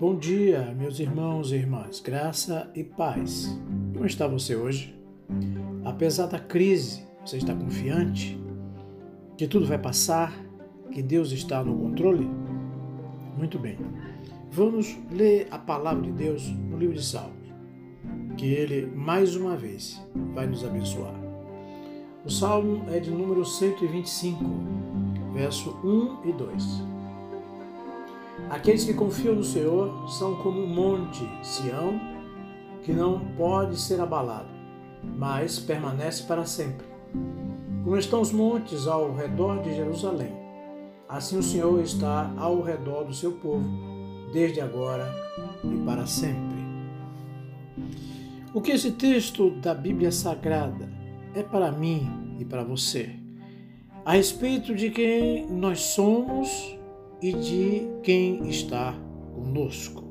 Bom dia, meus irmãos e irmãs, graça e paz. Como está você hoje? Apesar da crise, você está confiante que tudo vai passar, que Deus está no controle? Muito bem. Vamos ler a palavra de Deus no livro de Salmos, que ele mais uma vez vai nos abençoar. O salmo é de número 125, verso 1 e 2. Aqueles que confiam no Senhor são como um monte, Sião, que não pode ser abalado, mas permanece para sempre. Como estão os montes ao redor de Jerusalém, assim o Senhor está ao redor do seu povo, desde agora e para sempre. O que esse texto da Bíblia Sagrada é para mim e para você, a respeito de quem nós somos e de quem está conosco.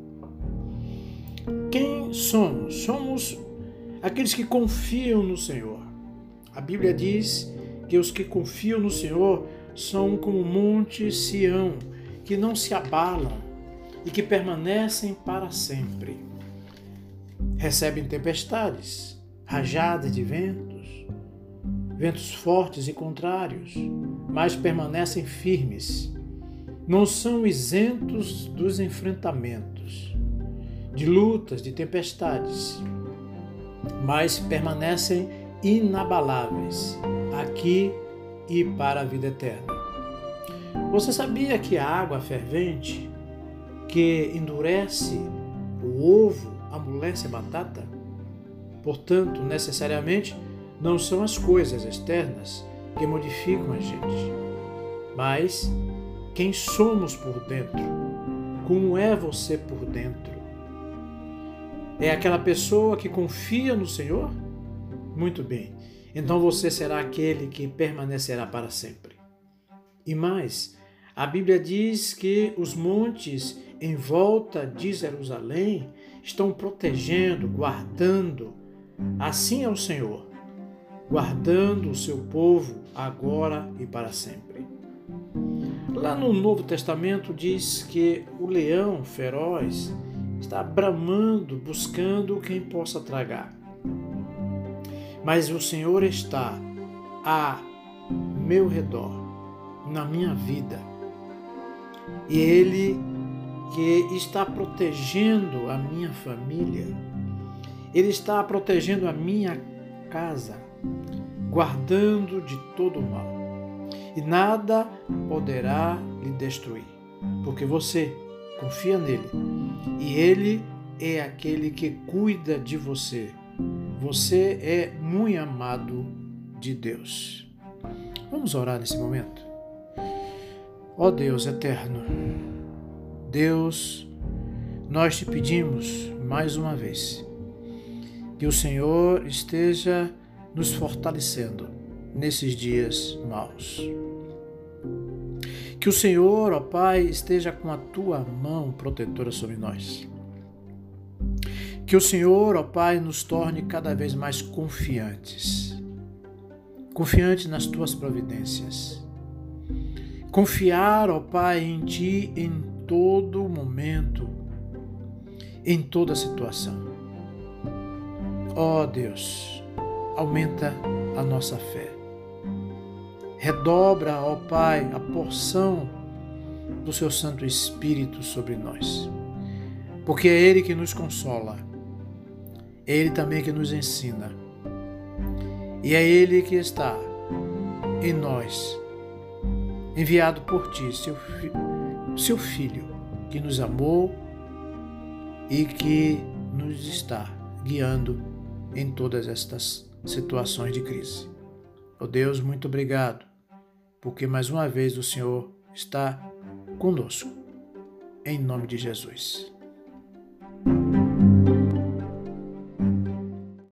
Quem somos? Somos aqueles que confiam no Senhor. A Bíblia diz que os que confiam no Senhor são como o monte Sião, que não se abalam e que permanecem para sempre. Recebem tempestades, rajadas de ventos, ventos fortes e contrários, mas permanecem firmes não são isentos dos enfrentamentos, de lutas, de tempestades, mas permanecem inabaláveis aqui e para a vida eterna. Você sabia que a água fervente que endurece o ovo amolece a batata? Portanto, necessariamente, não são as coisas externas que modificam a gente, mas quem somos por dentro? Como é você por dentro? É aquela pessoa que confia no Senhor? Muito bem, então você será aquele que permanecerá para sempre. E mais, a Bíblia diz que os montes em volta de Jerusalém estão protegendo, guardando. Assim é o Senhor, guardando o seu povo agora e para sempre. Lá no Novo Testamento diz que o leão feroz está bramando, buscando quem possa tragar. Mas o Senhor está a meu redor, na minha vida. E Ele que está protegendo a minha família, Ele está protegendo a minha casa, guardando de todo o mal e nada poderá lhe destruir, porque você confia nele e ele é aquele que cuida de você. Você é muito amado de Deus. Vamos orar nesse momento. Ó oh Deus eterno, Deus, nós te pedimos mais uma vez que o Senhor esteja nos fortalecendo nesses dias maus. Que o Senhor, ó Pai, esteja com a tua mão protetora sobre nós. Que o Senhor, ó Pai, nos torne cada vez mais confiantes. Confiantes nas tuas providências. Confiar, ó Pai, em ti em todo momento, em toda situação. Ó Deus, aumenta a nossa fé Redobra, ó Pai, a porção do seu Santo Espírito sobre nós. Porque é Ele que nos consola, é Ele também que nos ensina, e é Ele que está em nós, enviado por Ti, seu, seu Filho, que nos amou e que nos está guiando em todas estas situações de crise. Oh Deus, muito obrigado porque mais uma vez o Senhor está conosco. Em nome de Jesus.